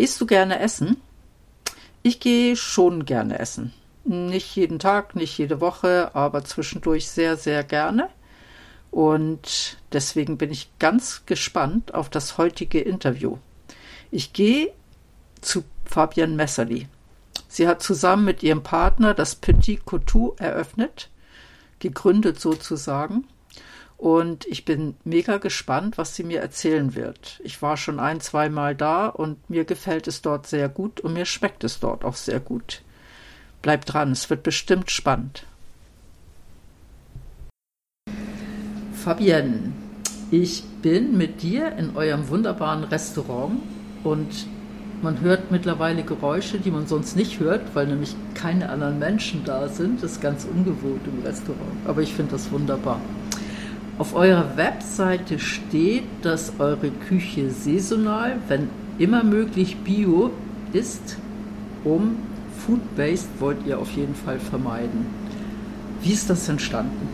Gehst du gerne essen? Ich gehe schon gerne essen. Nicht jeden Tag, nicht jede Woche, aber zwischendurch sehr, sehr gerne. Und deswegen bin ich ganz gespannt auf das heutige Interview. Ich gehe zu Fabienne Messerli. Sie hat zusammen mit ihrem Partner das Petit Couture eröffnet, gegründet sozusagen. Und ich bin mega gespannt, was sie mir erzählen wird. Ich war schon ein, zweimal da und mir gefällt es dort sehr gut und mir schmeckt es dort auch sehr gut. Bleib dran, es wird bestimmt spannend. Fabienne, ich bin mit dir in eurem wunderbaren Restaurant und man hört mittlerweile Geräusche, die man sonst nicht hört, weil nämlich keine anderen Menschen da sind. Das ist ganz ungewohnt im Restaurant. Aber ich finde das wunderbar. Auf eurer Webseite steht, dass eure Küche saisonal, wenn immer möglich bio ist, um Food Waste wollt ihr auf jeden Fall vermeiden. Wie ist das entstanden?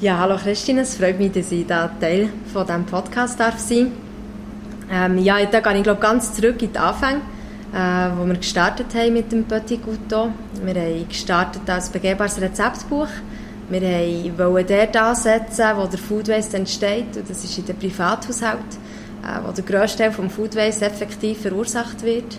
Ja, hallo Christine, es freut mich, dass ich da Teil von diesem Podcast darf sein ähm, Ja, da gehe ich glaube ganz zurück in die Anfänge, äh, wo wir gestartet haben mit dem Petit Couteau. Wir haben gestartet als begehbares Rezeptbuch. Wir wollten dort ansetzen, wo der Food Waste entsteht, und das ist in den Privathaushalten, äh, wo der grösste Teil des Food Waste effektiv verursacht wird.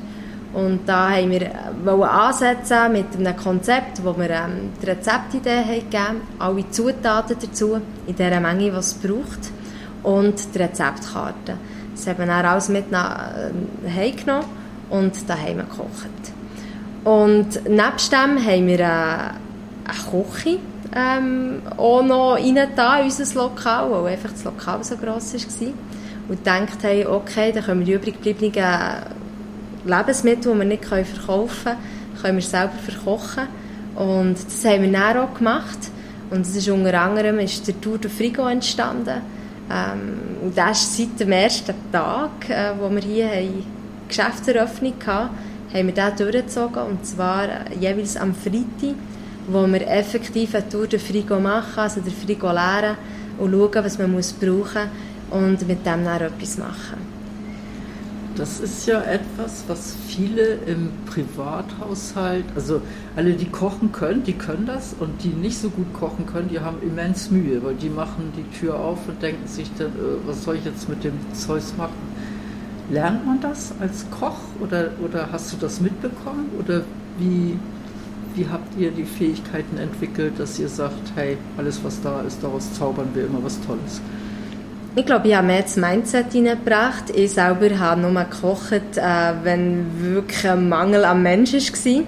Und da haben wir wollen ansetzen mit einem Konzept, wo wir ähm, die Rezeptidee haben gegeben, alle Zutaten dazu, in der Menge, die es braucht, und die Rezeptkarte. Das haben wir dann alles mit nach äh, Hause genommen und daheim gekocht. Und nebst dem haben wir äh, eine Küche ähm, auch noch rein in unser Lokal, weil einfach das Lokal so gross war. Und gedacht haben, okay, dann können wir die übrig gebliebenen Lebensmittel, die wir nicht verkaufen können, können wir selber verkochen. Und das haben wir dann auch gemacht. Und es ist unter anderem ist der Tour de Frigo entstanden. Ähm, und das ist seit dem ersten Tag, äh, wo wir hier eine Geschäftseröffnung hatten, haben wir den durchgezogen. Und zwar jeweils am Freitag, wo wir effektiv eine Tour de Frigo machen, also den Frigo leeren und schauen, was man muss brauchen und mit dem dann etwas machen. Das ist ja etwas, was viele im Privathaushalt, also alle, die kochen können, die können das und die nicht so gut kochen können, die haben immens Mühe, weil die machen die Tür auf und denken sich dann, äh, was soll ich jetzt mit dem Zeus machen? Lernt man das als Koch oder, oder hast du das mitbekommen oder wie, wie habt ihr die Fähigkeiten entwickelt, dass ihr sagt, hey, alles was da ist, daraus zaubern wir immer was Tolles? Ich glaube, ich habe mehr das Mindset hineingebracht. Ich selber habe nur gekocht, äh, wenn wirklich ein Mangel am Mensch war.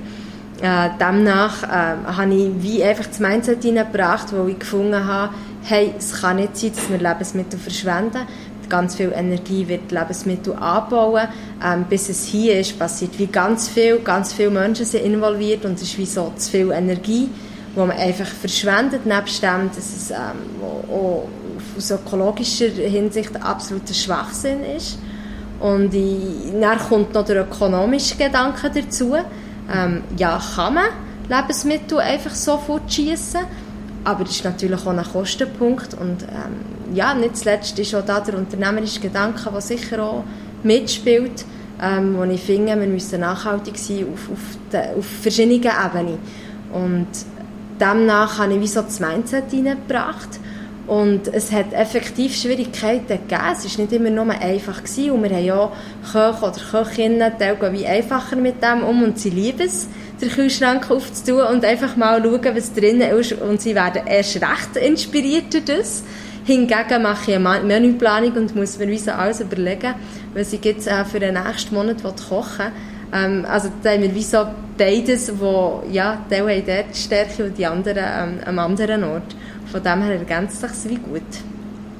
Äh, demnach äh, habe ich wie einfach das Mindset hineingebracht, wo ich gefunden habe, hey, es kann nicht sein, dass wir Lebensmittel verschwenden. Ganz viel Energie wird Lebensmittel anbauen. Ähm, bis es hier ist, passiert wie ganz viel. Ganz viele Menschen sind involviert und es ist wie so zu viel Energie, die man einfach verschwendet. Nebst dem, dass es ähm, auch aus ökologischer Hinsicht absoluter Schwachsinn ist. Und ich, dann kommt noch der ökonomische Gedanke dazu. Ähm, ja, kann man Lebensmittel einfach so fortschießen, aber das ist natürlich auch ein Kostenpunkt. Und ähm, ja, nicht zuletzt ist auch da der unternehmerische Gedanke, der sicher auch mitspielt, ähm, wo ich finde, wir müssen nachhaltig sein auf, auf, de, auf verschiedenen Ebenen. Und demnach habe ich wie so das Mindset reingebracht und es hat effektiv Schwierigkeiten gegeben. Es war nicht immer nur einfach. Gewesen. Und wir haben ja Köche oder Köchinnen, die wie einfacher mit dem um und sie lieben es, den Kühlschrank aufzutun und einfach mal schauen, was drinnen ist. Und sie werden erst recht inspiriert durch das. Hingegen mache ich eine Menüplanung und muss mir so alles überlegen, was ich jetzt äh, für den nächsten Monat kochen will. Ähm, also da haben wir wie so beides, wo ja, die haben dort Stärke und die anderen ähm, am anderen Ort. Von dem her ergänzt sich es wie gut.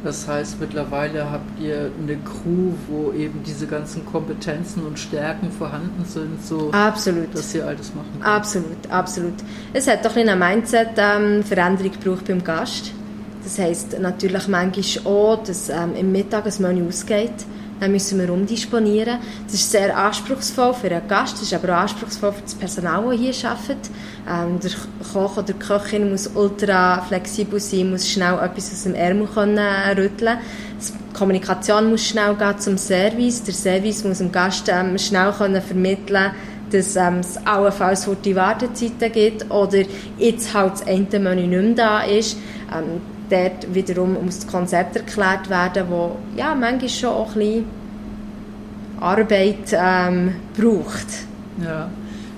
Das heißt, mittlerweile habt ihr eine Crew, wo eben diese ganzen Kompetenzen und Stärken vorhanden sind, so absolut. dass ihr alles machen könnt. Absolut, absolut. Es hat doch eine Mindset-Veränderung ähm, gebraucht beim Gast. Das heisst natürlich manchmal auch, dass ähm, im Mittag ein Menü ausgeht dann müssen wir umdisponieren. Das ist sehr anspruchsvoll für einen Gast, das ist aber auch anspruchsvoll für das Personal, das hier arbeitet. Ähm, der Koch oder die Köchin muss ultra flexibel sein, muss schnell etwas aus dem Ärmel können rütteln Die Kommunikation muss schnell gehen zum Service. Der Service muss dem Gast ähm, schnell können vermitteln dass ähm, es allenfalls die Wartezeiten gibt oder jetzt halt das eine Menü nicht mehr da ist. Ähm, dort wiederum das Konzept erklärt werden, wo ja, manchmal schon auch ein bisschen Arbeit ähm, braucht. Ja.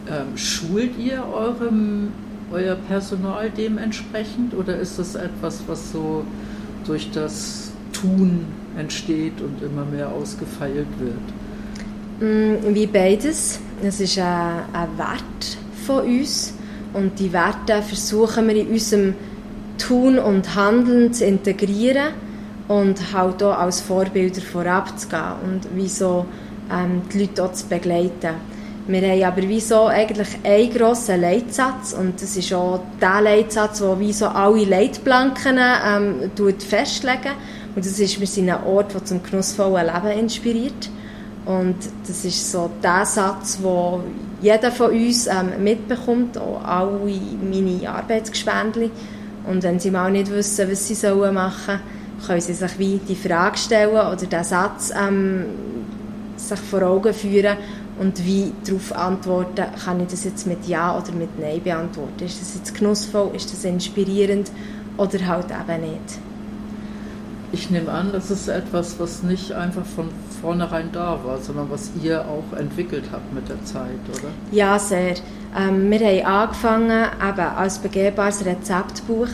Ähm, schult ihr eurem, euer Personal dementsprechend oder ist das etwas, was so durch das Tun entsteht und immer mehr ausgefeilt wird? Mm, wie beides. Es ist ein, ein Wert von uns und die Werte versuchen wir in unserem Tun und Handeln zu integrieren und halt auch als Vorbilder voranzugehen und wieso ähm, die Leute auch zu begleiten. Wir haben aber wieso eigentlich einen grossen Leitsatz und das ist auch der Leitsatz, der wie so alle Leitplanken ähm, festlegen. Und das ist, wir sind ein Ort, der zum genussvollen Leben inspiriert. Und das ist so der Satz, wo jeder von uns ähm, mitbekommt, auch alle meine Arbeitsgespendli und wenn sie mal nicht wissen, was sie machen sollen, können sie sich wie die Frage stellen oder den Satz ähm, sich vor Augen führen und wie darauf antworten, kann ich das jetzt mit Ja oder mit Nein beantworten. Ist das jetzt genussvoll, ist das inspirierend oder halt eben nicht. Ich nehme an, das ist etwas, was nicht einfach von vornherein da war, sondern was ihr auch entwickelt habt mit der Zeit, oder? Ja, sehr. Ähm, wir haben angefangen eben als begehbares Rezeptbuch.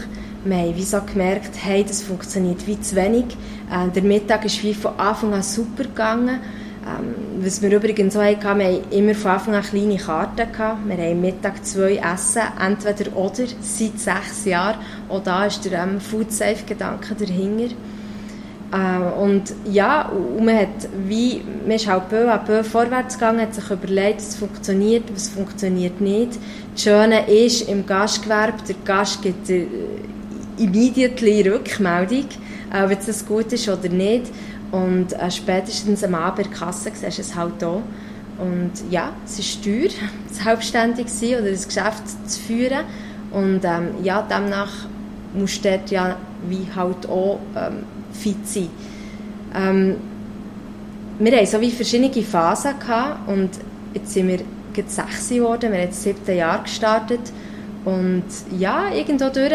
Wir haben wie so gemerkt, hey, das funktioniert wie zu wenig. Äh, der Mittag ist wie von Anfang an super gegangen. Ähm, was wir übrigens auch hatten, wir haben immer von Anfang an kleine Karten gehabt. Wir haben Mittag zwei Essen, entweder oder, seit sechs Jahren. Auch da ist der ähm, Food-Safe-Gedanke dahinter. Äh, und ja, und man, hat wie, man ist halt peu à peu vorwärts gegangen, hat sich überlegt, was funktioniert, was funktioniert nicht. Das Schöne ist, im Gastgewerbe, der Gast gibt äh, immediately Rückmeldung, ob das gut ist oder nicht. Und äh, spätestens am Abend in der Kasse siehst du es halt auch. Und ja, es ist teuer, selbstständig zu sein oder ein Geschäft zu führen. Und ähm, ja, demnach musst du dort ja wie halt auch ähm, fit sein. Ähm, wir hatten so wie verschiedene Phasen und jetzt sind wir jetzt sechs geworden, wir haben jetzt siebte Jahr gestartet und ja, irgendwo durch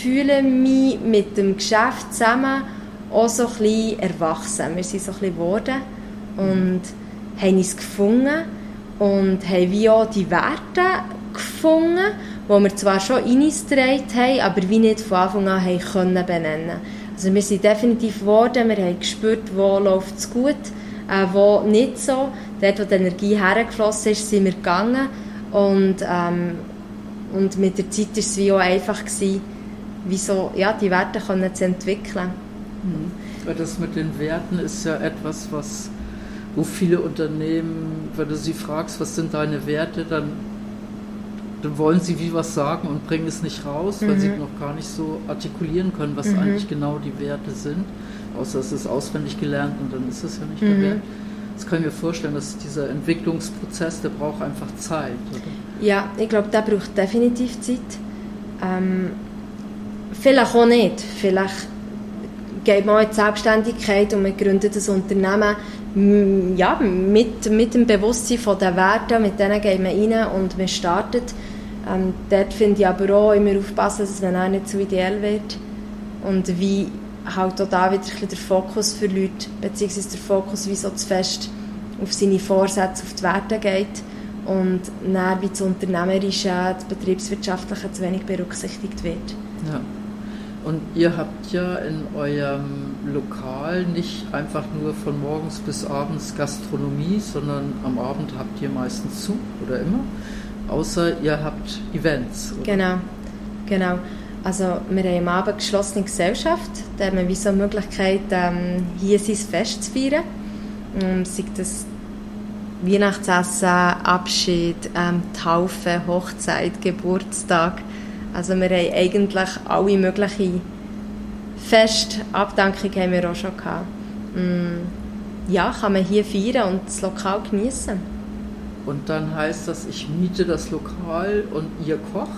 fühle ich mich mit dem Geschäft zusammen auch so ein bisschen erwachsen. Wir sind so ein bisschen geworden und haben uns gefunden und haben wie auch die Werte gefunden, die wir zwar schon in uns haben, aber wie nicht von Anfang an haben können benennen also wir sind definitiv geworden, wir haben gespürt, wo läuft es gut, äh, wo nicht so. Dort, wo die Energie hergeflossen ist, sind wir gegangen und, ähm, und mit der Zeit war es wie auch einfach, gewesen, wie so, ja, die Werte können zu entwickeln. Mhm. Das mit den Werten ist ja etwas, was wo viele Unternehmen, wenn du sie fragst, was sind deine Werte, dann dann wollen sie wie was sagen und bringen es nicht raus, weil mhm. sie noch gar nicht so artikulieren können, was mhm. eigentlich genau die Werte sind. Außer es ist auswendig gelernt und dann ist es ja nicht mhm. der Wert. Das kann ich mir vorstellen, dass dieser Entwicklungsprozess, der braucht einfach Zeit. Oder? Ja, ich glaube, der braucht definitiv Zeit. Ähm, vielleicht auch nicht. Vielleicht geht man in die Selbstständigkeit und man gründet ein Unternehmen ja, mit, mit dem Bewusstsein von den Werten, mit denen geht man rein und man startet. Ähm, dort finde ich aber auch immer aufpassen, dass man auch nicht zu ideell wird. Und wie halt auch da wieder ein der Fokus für Leute, beziehungsweise der Fokus wie so zu fest auf seine Vorsätze, auf die Werte geht und dann wie das Unternehmerische, das Betriebswirtschaftliche zu wenig berücksichtigt wird. Ja. Und ihr habt ja in eurem Lokal nicht einfach nur von morgens bis abends Gastronomie, sondern am Abend habt ihr meistens zu oder immer, außer ihr habt Events. Oder? Genau, genau. Also wir haben am Abend geschlossene Gesellschaft, da haben wir so eine Möglichkeit, ähm, hier sein Fest zu feiern. Ähm, sei das Weihnachtsessen, Abschied, ähm, Taufe, Hochzeit, Geburtstag. Also wir haben eigentlich alle möglichen Fest, haben wir auch schon gehabt. Mm, ja, kann man hier feiern und das Lokal genießen. Und dann heißt das, ich miete das Lokal und ihr kocht?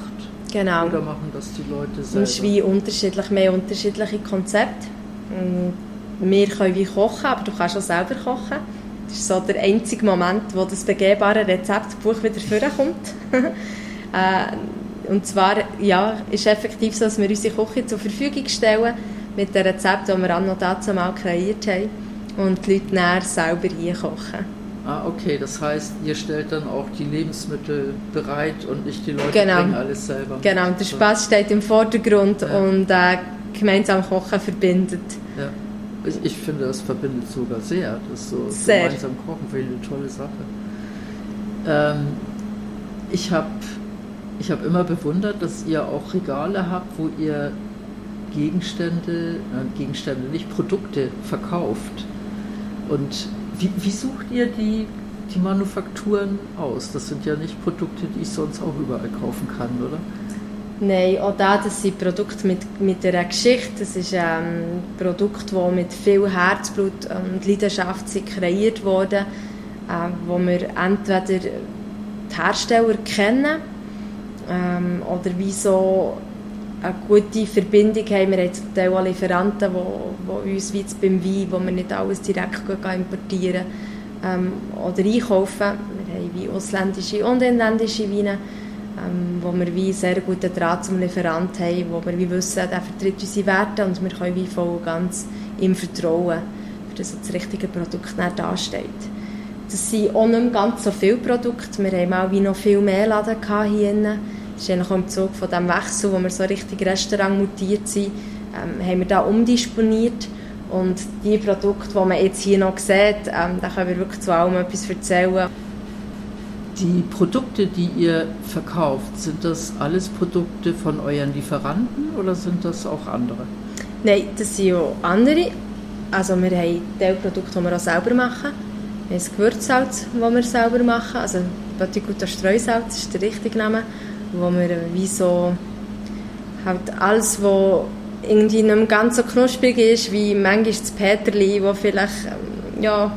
Genau. Oder machen das die Leute selber? Es ist wie unterschiedlich, mehr unterschiedliche Konzepte. Mm, wir können wie kochen, aber du kannst auch selber kochen. Das ist so der einzige Moment, wo das begehbare Rezeptbuch wieder vorkommt. äh, und zwar ja, ist effektiv so, dass wir unsere Küche zur Verfügung stellen mit den Rezepten, die wir an dazu mal kreiert haben und die Leute dann selber hier kochen. Ah, okay, das heißt, ihr stellt dann auch die Lebensmittel bereit und nicht die Leute genau. bringen alles selber. Genau, der Spaß steht im Vordergrund ja. und äh, gemeinsam Kochen verbindet. Ja. Ich, ich, finde, das verbindet sogar sehr. Das so sehr. gemeinsam kochen finde ich eine tolle Sache. Ähm, ich habe ich hab immer bewundert, dass ihr auch Regale habt, wo ihr Gegenstände, äh, Gegenstände, nicht Produkte verkauft. Und wie, wie sucht ihr die, die Manufakturen aus? Das sind ja nicht Produkte, die ich sonst auch überall kaufen kann, oder? Nein, auch da, das sind Produkte mit, mit einer Geschichte. Das ist ähm, ein Produkt, das mit viel Herzblut und Leidenschaft kreiert wurde, äh, wo wir entweder die Hersteller kennen ähm, oder wie so eine gute Verbindung haben. Wir haben zum Teil auch Lieferanten, die, die uns wie beim Wein, wo wir nicht alles direkt importieren ähm, oder einkaufen. Wir haben wie ausländische und inländische Weine ähm, wo wir wie sehr guten Draht zum Lieferanten haben, wo wir wie wissen, der vertritt unsere Werte und wir können wie voll und ihm vertrauen, dass das richtige Produkt nicht dasteht. Das sind auch nicht ganz so viele Produkte. Wir haben auch wie noch viel mehr Laden hier drin. Das ist eigentlich auch im Zug von dem Wechsel, wo wir so richtig Restaurant mutiert sind, ähm, haben wir da umdisponiert und die Produkte, die man jetzt hier noch sieht, ähm, da können wir wirklich zu allem etwas erzählen. Die Produkte, die ihr verkauft, sind das alles Produkte von euren Lieferanten oder sind das auch andere? Nein, das sind auch andere. Also wir haben Teilprodukte, die wir auch selber machen. Wir haben das Gewürzsalz, das wir selber machen. Also Goutte Streusalz ist der richtige Name. Wo wir wie so halt alles, was irgendwie nicht ganz so knusprig ist, wie manchmal das Peterli, wo vielleicht ja,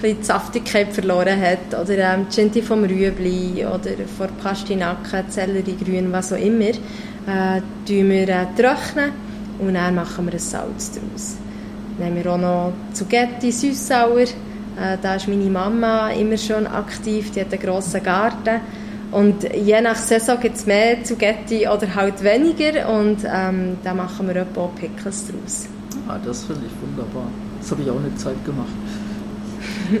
bisschen die Saftigkeit verloren hat. Oder ähm, Cinti vom Rüebli oder von Pastinaken, Selleriegrün, was auch immer. Äh, wir äh, trocknen und dann machen wir ein Salz daraus. Haben wir auch noch Zugetti, Süßsauer. Äh, da ist meine Mama immer schon aktiv, die hat einen grossen Garten. Und je nach Saison gibt es mehr Zugetti oder halt weniger und ähm, da machen wir auch Pickles draus. Ah, das finde ich wunderbar. Das habe ich auch eine Zeit gemacht. ähm,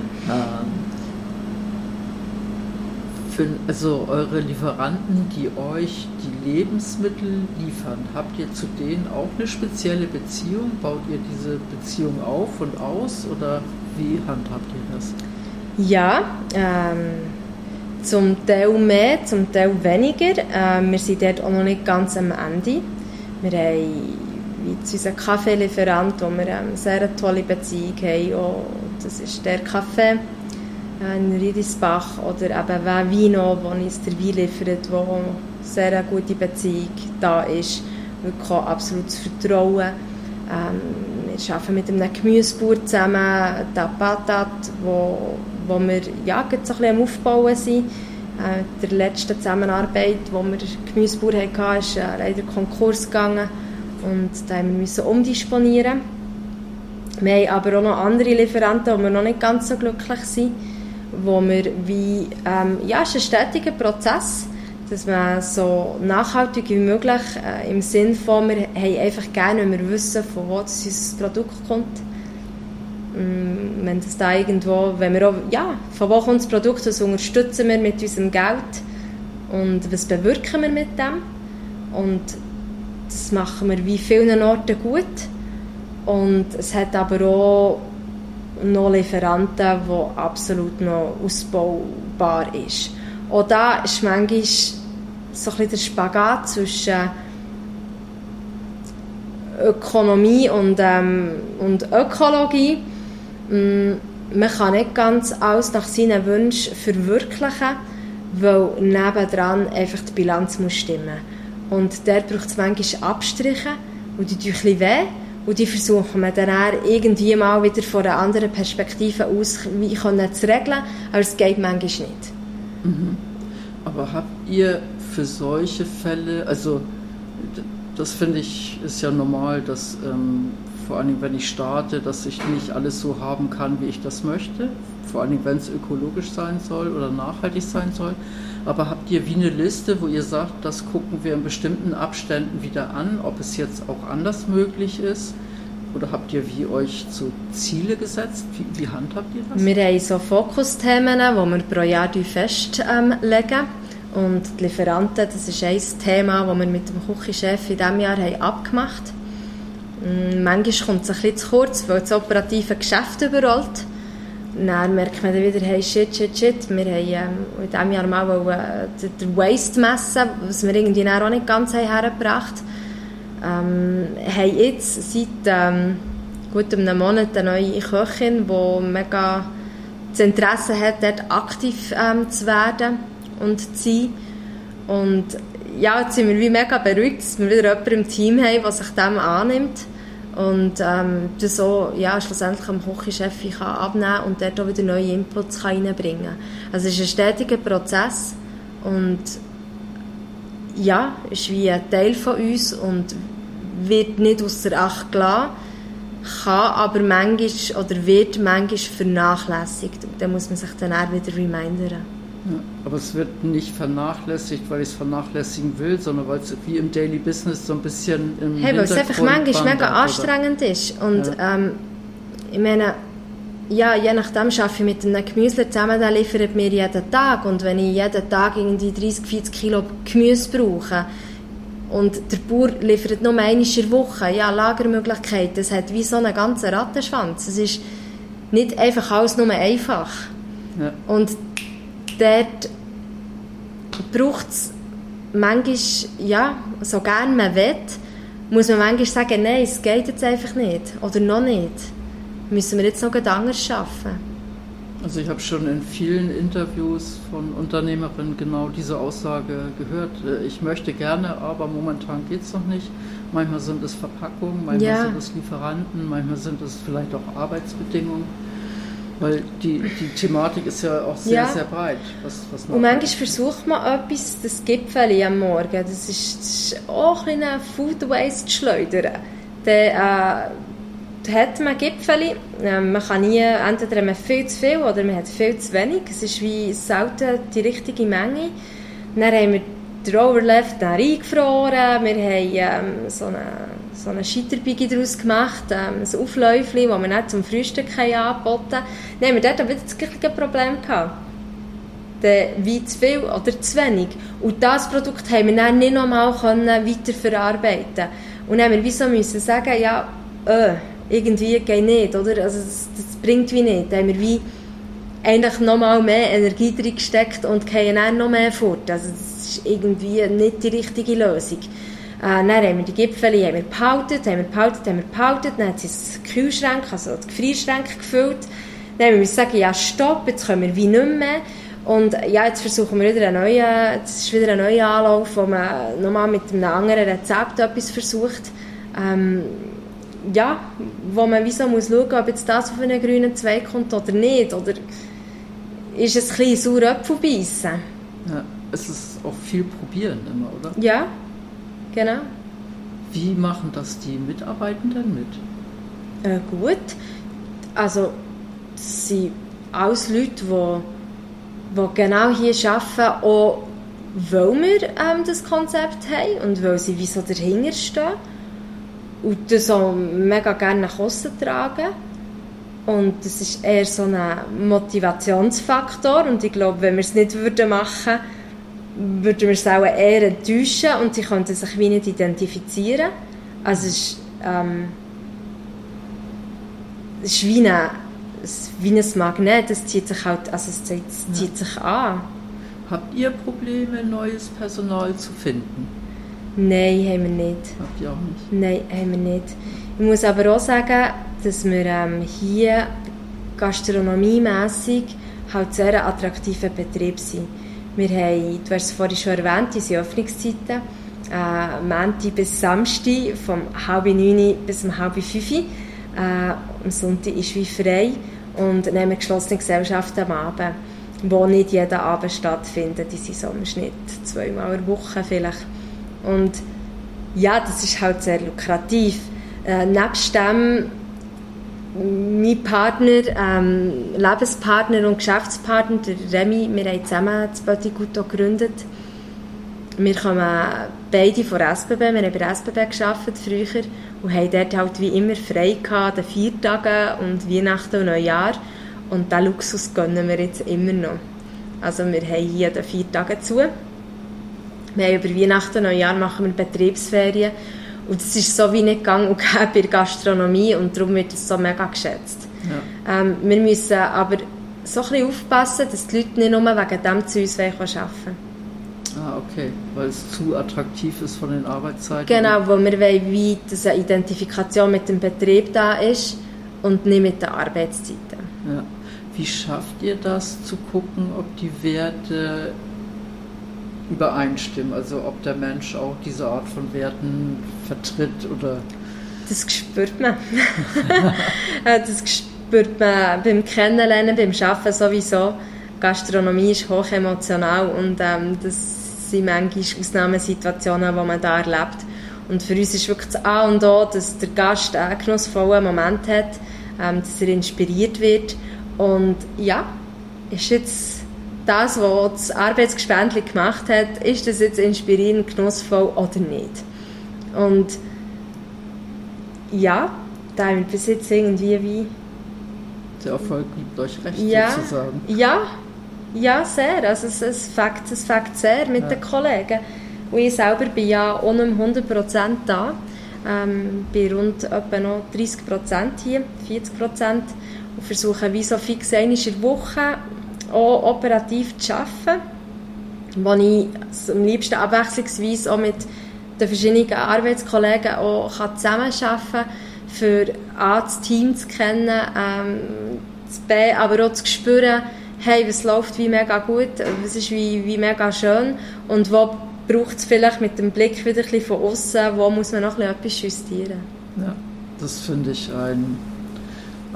für, also eure Lieferanten, die euch die Lebensmittel liefern, habt ihr zu denen auch eine spezielle Beziehung? Baut ihr diese Beziehung auf und aus oder wie handhabt ihr das? Ja, ähm, zum Teil mehr, zum Teil weniger. Ähm, wir sind dort auch noch nicht ganz am Ende. Wir haben zu unserem Kaffeelieferant, wo wir eine sehr tolle Beziehung haben. Auch das ist der Kaffee äh, in Riedisbach oder eben Vino, wo uns der Wein liefert, wo eine sehr gute Beziehung da ist. Wirklich auch absolutes Vertrauen. Ähm, wir arbeiten mit einem Gemüsebauer zusammen, der Patat, wo, wo wir ja, so ein bisschen am Aufbauen sind. Äh, der letzte Zusammenarbeit, wo wir Gemüsebauer hatten, ist äh, leider Konkurs gegangen und da müssen wir umdisponieren. Wir haben aber auch noch andere Lieferanten, wo wir noch nicht ganz so glücklich sind, wo wir wie, ähm, ja, es ist ein stetiger Prozess, dass man so nachhaltig wie möglich, äh, im Sinn von, wir haben einfach gerne, wenn wir wissen, von wo unser Produkt kommt. Ähm, wenn das da irgendwo, wenn wir auch, ja, von wo kommt das Produkt, das unterstützen wir mit unserem Geld und was bewirken wir mit dem und das machen wir wie vielen Orten gut. Und es hat aber auch noch Lieferanten, die absolut noch ausbaubar ist. Auch da ist manchmal so ein bisschen der Spagat zwischen Ökonomie und, ähm, und Ökologie. Mm, man kann nicht ganz alles nach seinen Wünschen verwirklichen, weil nebendran einfach die Bilanz muss stimmen Und der braucht es manchmal Abstriche und die tun ein weh. Und die versuchen wir dann irgendwie mal wieder von einer anderen Perspektive aus wie können zu regeln, aber es geht manchmal nicht. Mhm. Aber habt ihr für solche Fälle, also das finde ich ist ja normal, dass ähm, vor allem wenn ich starte, dass ich nicht alles so haben kann, wie ich das möchte, vor allem wenn es ökologisch sein soll oder nachhaltig sein soll. Aber habt ihr wie eine Liste, wo ihr sagt, das gucken wir in bestimmten Abständen wieder an, ob es jetzt auch anders möglich ist? Oder habt ihr wie euch so Ziele gesetzt? Wie, wie handhabt ihr das? Wir haben so Fokusthemen, die wir pro Jahr festlegen. Und die Lieferanten, das ist ein Thema, das wir mit dem Küchenchef in diesem Jahr haben abgemacht haben. Mm, manchmal kommt es ein bisschen zu kurz, weil das operative Geschäft überrollt. Dann merkt man dann wieder, hey, shit, shit, shit, wir haben ähm, in diesem Jahr mal äh, den Waste messen, was wir irgendwie auch nicht ganz hergebracht haben. Ähm, haben jetzt seit ähm, gut einem Monat eine neue Köchin, die mega das Interesse hat, dort aktiv ähm, zu werden und zu sein. Und ja, jetzt sind wir wie mega beruhigt, dass wir wieder jemanden im Team haben, der sich dem annimmt und ähm, das so ja, schlussendlich am Küchenchef kann und dort auch wieder neue Inputs reinbringen kann. Also es ist ein stetiger Prozess und ja, ist wie ein Teil von uns und wird nicht aus der Acht gelassen, kann aber manchmal oder wird manchmal vernachlässigt. Und dann muss man sich dann auch wieder remindern. Aber es wird nicht vernachlässigt, weil ich es vernachlässigen will, sondern weil es wie im Daily Business so ein bisschen im Hey, weil es einfach manchmal mega anstrengend ist. Und ja. ähm, ich meine, ja, je nachdem arbeite ich mit einem Gemüse zusammen, der liefert mir jeden Tag. Und wenn ich jeden Tag irgendwie 30, 40 Kilo Gemüse brauche und der Bauer liefert nur einmal in der Woche, ja, Lagermöglichkeiten, das hat wie so einen ganzen Rattenschwanz. Es ist nicht einfach alles nur einfach. Ja. Und dort braucht es manchmal, ja, so gerne man will, muss man manchmal sagen, nein, es geht jetzt einfach nicht oder noch nicht. Müssen wir jetzt noch anders schaffen. Also ich habe schon in vielen Interviews von Unternehmerinnen genau diese Aussage gehört. Äh, ich möchte gerne, aber momentan geht es noch nicht. Manchmal sind es Verpackungen, manchmal ja. sind es Lieferanten, manchmal sind es vielleicht auch Arbeitsbedingungen. Weil die, die Thematik ist ja auch sehr, ja. sehr breit. Was, was und manchmal versucht man etwas, das Gipfeli am Morgen, das ist, das ist auch ein Food Waste schleudern. Dann, äh, hat man Gipfeli, äh, man kann nie, entweder man viel zu viel oder man hat viel zu wenig. Es ist wie selten die richtige Menge. Dann haben wir den Overleft eingefroren, wir haben ähm, so eine so eine Scheiterbigge daraus gemacht, ähm, ein Aufläufchen, das wir nicht zum Frühstück angeboten haben. Dann haben wir dort wieder das gleiche Problem gehabt. wie zu viel oder zu wenig. Und das Produkt haben wir dann nicht nochmal weiter verarbeiten Und dann haben wir sagen, ja, äh, irgendwie geht nicht, oder? Also das, das bringt wie nicht. Dann haben wir wie eigentlich nochmal mehr Energie drin gesteckt und gehen dann noch mehr fort. Also das ist irgendwie nicht die richtige Lösung. Äh, dann haben wir die Gipfel haben wir behalten, haben wir behalten, haben wir behalten. Dann hat sie das Kühlschrank, also die Gefrierschränke gefüllt. Dann haben wir gesagt, ja stopp, jetzt können wir wie nicht mehr. Und ja, jetzt versuchen wir wieder einen neuen, das ist wieder ein neuer Anlauf, wo man nochmal mit einem anderen Rezept etwas versucht. Ähm, ja, wo man wieso muss schauen, ob jetzt das auf einen grünen Zweig kommt oder nicht. Oder ist es ein bisschen sauer Apfel beißen? Ja, es ist auch viel probieren immer, oder? Ja, Genau. Wie machen das die Mitarbeitenden mit? Äh, gut. Also, das sind alles Leute, die, die genau hier arbeiten, auch weil wir ähm, das Konzept haben und weil sie wie so dahinter stehen und das auch mega gerne nach außen tragen. Und das ist eher so ein Motivationsfaktor und ich glaube, wenn wir es nicht würden machen würden, würden wir es auch eher enttäuschen und sie könnten sich wie nicht identifizieren. Also es ist, ähm, es ist wie, eine, wie ein Magnet, es zieht sich halt, also es zieht, es zieht sich an. Habt ihr Probleme, neues Personal zu finden? Nein, haben wir nicht. Habt ihr auch nicht? Nein, haben wir nicht. Ich muss aber auch sagen, dass wir ähm, hier gastronomiemässig halt sehr ein attraktiver Betrieb sind. Wir haben, du hast es vorhin schon erwähnt, unsere Öffnungszeiten. Äh, Montag bis Samstag, vom halb neun bis um halb fünf. Äh, am Sonntag ist wie frei. Und dann haben wir geschlossene Gesellschaften am Abend, die nicht jeden Abend stattfinden. Die sind so im Schnitt zweimal in der Woche vielleicht. Und ja, das ist halt sehr lukrativ. Äh, nebst dem mein Partner, ähm, Lebenspartner und Geschäftspartner, der Remy, wir haben zusammen das Petit gegründet. Wir kommen beide von SBB, wir haben bei SBB gearbeitet früher und haben dort halt wie immer frei gehabt, an vier Tagen und Weihnachten und Neujahr. Und diesen Luxus gönnen wir jetzt immer noch. Also wir haben hier an vier Tage zu. Wir haben über Weihnachten und Neujahr machen wir Betriebsferien und es ist so wie nicht gang und gäbe bei der Gastronomie und darum wird es so mega geschätzt. Ja. Ähm, wir müssen aber so ein bisschen aufpassen, dass die Leute nicht nur wegen dem zu uns arbeiten wollen. Ah, okay, weil es zu attraktiv ist von den Arbeitszeiten. Genau, weil wir wollen, wie dass eine Identifikation mit dem Betrieb da ist und nicht mit den Arbeitszeiten. Ja. Wie schafft ihr das zu gucken, ob die Werte übereinstimmen. Also ob der Mensch auch diese Art von Werten vertritt oder. Das spürt man. das spürt man beim Kennenlernen, beim Arbeiten sowieso. Gastronomie ist hoch emotional und ähm, das sind manchmal Ausnahmesituationen, die man da erlebt. Und für uns ist wirklich das A und O, dass der Gast einen genussvollen Moment hat, ähm, dass er inspiriert wird. Und ja, ist jetzt das, was das Arbeitsgespendli gemacht hat, ist das jetzt inspirierend, genussvoll oder nicht. Und ja, da haben wir bis jetzt irgendwie wie... Der Erfolg gibt euch recht, ja, sozusagen. Ja, ja, sehr. Also es, es, fängt, es fängt sehr mit ja. den Kollegen. Und ich selber bin ja nicht 100% da. Ähm, bin rund etwa noch 30% hier, 40% und versuche wie so fix in der Woche auch operativ zu arbeiten, wo ich am liebsten abwechslungsweise auch mit den verschiedenen Arbeitskollegen auch zusammenarbeiten kann, für A, das Team zu kennen, ähm, das B, aber auch zu spüren, hey, was läuft wie mega gut, was ist wie, wie mega schön und wo braucht es vielleicht mit dem Blick wieder ein bisschen von außen, wo muss man noch ein bisschen etwas justieren. Ja, das finde ich ein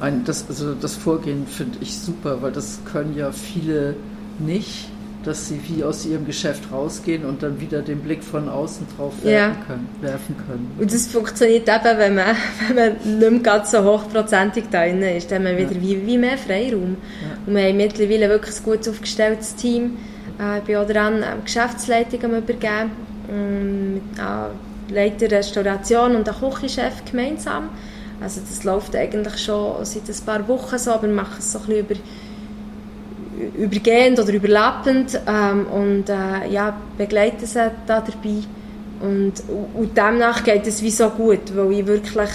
ein, das, also das Vorgehen finde ich super, weil das können ja viele nicht, dass sie wie aus ihrem Geschäft rausgehen und dann wieder den Blick von außen drauf werfen, ja. können, werfen können. Und das funktioniert eben, wenn man, wenn man nicht mehr ganz so hochprozentig da drin ist, dann haben wir wieder ja. wie, wie mehr Freiraum. Ja. Und wir haben mittlerweile wirklich ein gut aufgestelltes Team. Äh, ich bin auch dran, ähm, Geschäftsleitung am übergeben, ähm, mit äh, Leiter Restauration und der Küchenchef gemeinsam. Also das läuft eigentlich schon seit ein paar Wochen so, aber wir machen es so ein bisschen über, übergehend oder überlappend ähm, und äh, ja, begleiten sie da dabei. Und, und demnach geht es wie so gut, weil ich wirklich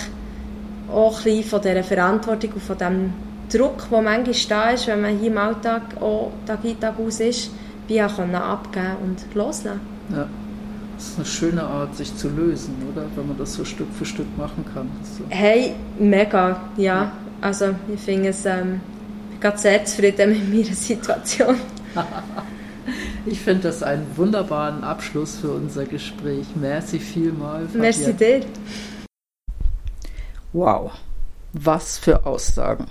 auch ein von dieser Verantwortung und von dem Druck, der manchmal da ist, wenn man hier im Alltag auch Tag ein, Tag aus ist, wie auch abgeben und loslassen. Ja. Das ist eine schöne Art, sich zu lösen, oder? Wenn man das so Stück für Stück machen kann. So. Hey, mega, ja. ja. Also ich finde es, ähm, ich bin sehr zufrieden mit meiner Situation. ich finde das einen wunderbaren Abschluss für unser Gespräch. Merci vielmal. Merci dir. Wow, was für Aussagen.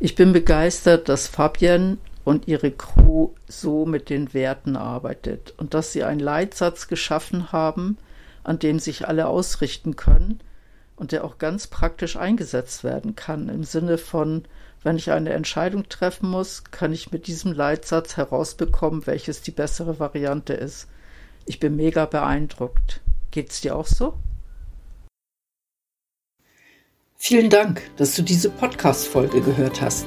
Ich bin begeistert, dass Fabienne und ihre Crew so mit den Werten arbeitet und dass sie einen Leitsatz geschaffen haben, an dem sich alle ausrichten können und der auch ganz praktisch eingesetzt werden kann im Sinne von wenn ich eine Entscheidung treffen muss, kann ich mit diesem Leitsatz herausbekommen, welches die bessere Variante ist. Ich bin mega beeindruckt. Geht's dir auch so? Vielen Dank, dass du diese Podcast-Folge gehört hast.